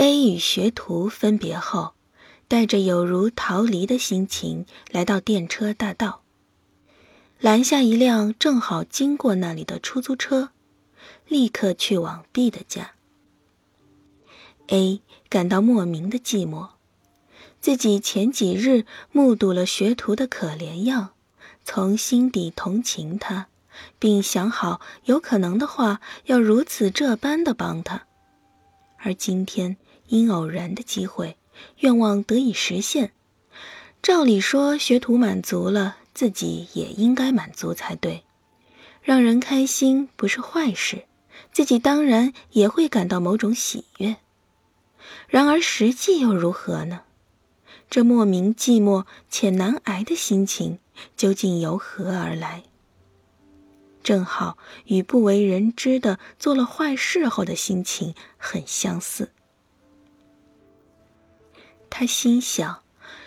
A 与学徒分别后，带着有如逃离的心情来到电车大道，拦下一辆正好经过那里的出租车，立刻去往 B 的家。A 感到莫名的寂寞，自己前几日目睹了学徒的可怜样，从心底同情他。并想好，有可能的话，要如此这般的帮他。而今天因偶然的机会，愿望得以实现。照理说，学徒满足了，自己也应该满足才对。让人开心不是坏事，自己当然也会感到某种喜悦。然而实际又如何呢？这莫名寂寞且难挨的心情，究竟由何而来？正好与不为人知的做了坏事后的心情很相似。他心想，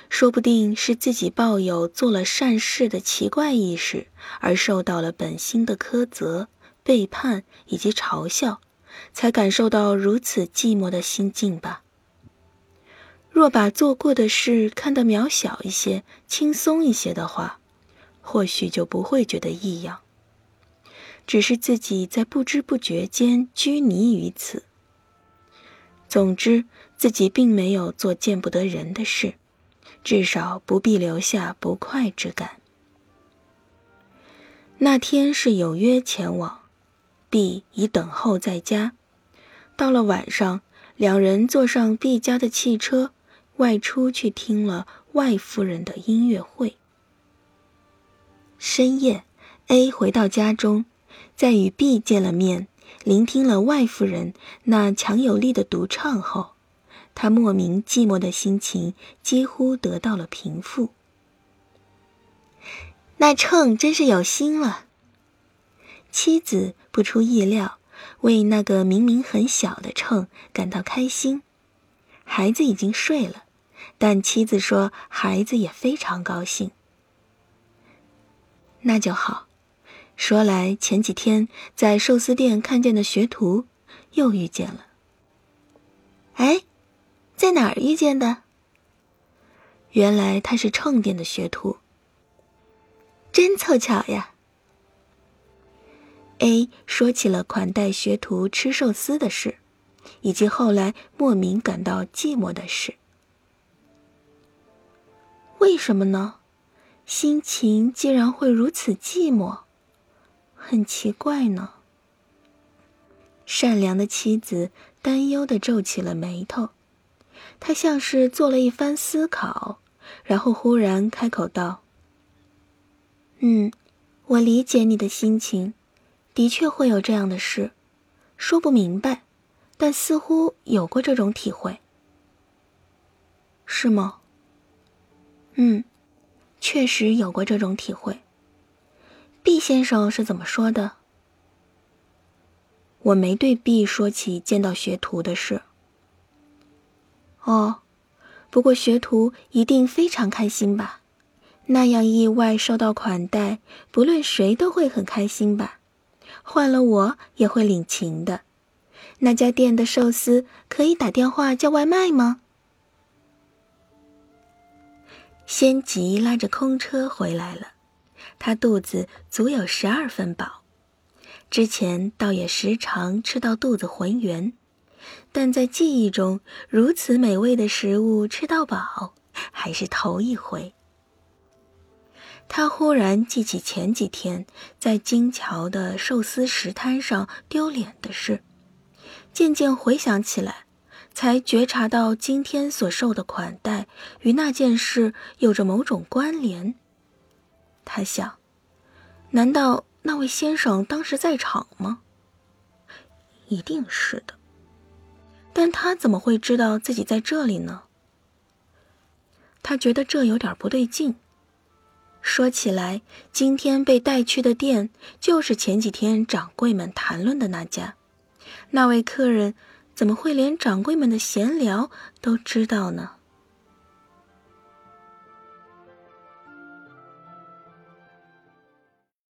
说不定是自己抱有做了善事的奇怪意识，而受到了本心的苛责、背叛以及嘲笑，才感受到如此寂寞的心境吧。若把做过的事看得渺小一些、轻松一些的话，或许就不会觉得异样。只是自己在不知不觉间拘泥于此。总之，自己并没有做见不得人的事，至少不必留下不快之感。那天是有约前往，B 已等候在家。到了晚上，两人坐上 B 家的汽车，外出去听了外夫人的音乐会。深夜，A 回到家中。在与 B 见了面，聆听了外夫人那强有力的独唱后，他莫名寂寞的心情几乎得到了平复。那秤真是有心了。妻子不出意料，为那个明明很小的秤感到开心。孩子已经睡了，但妻子说孩子也非常高兴。那就好。说来，前几天在寿司店看见的学徒，又遇见了。哎，在哪儿遇见的？原来他是秤店的学徒。真凑巧呀。A 说起了款待学徒吃寿司的事，以及后来莫名感到寂寞的事。为什么呢？心情竟然会如此寂寞？很奇怪呢。善良的妻子担忧的皱起了眉头，他像是做了一番思考，然后忽然开口道：“嗯，我理解你的心情，的确会有这样的事，说不明白，但似乎有过这种体会，是吗？嗯，确实有过这种体会。”毕先生是怎么说的？我没对毕说起见到学徒的事。哦，不过学徒一定非常开心吧？那样意外受到款待，不论谁都会很开心吧？换了我也会领情的。那家店的寿司可以打电话叫外卖吗？仙吉拉着空车回来了。他肚子足有十二分饱，之前倒也时常吃到肚子浑圆，但在记忆中，如此美味的食物吃到饱还是头一回。他忽然记起前几天在金桥的寿司食摊上丢脸的事，渐渐回想起来，才觉察到今天所受的款待与那件事有着某种关联。他想，难道那位先生当时在场吗？一定是的，但他怎么会知道自己在这里呢？他觉得这有点不对劲。说起来，今天被带去的店就是前几天掌柜们谈论的那家。那位客人怎么会连掌柜们的闲聊都知道呢？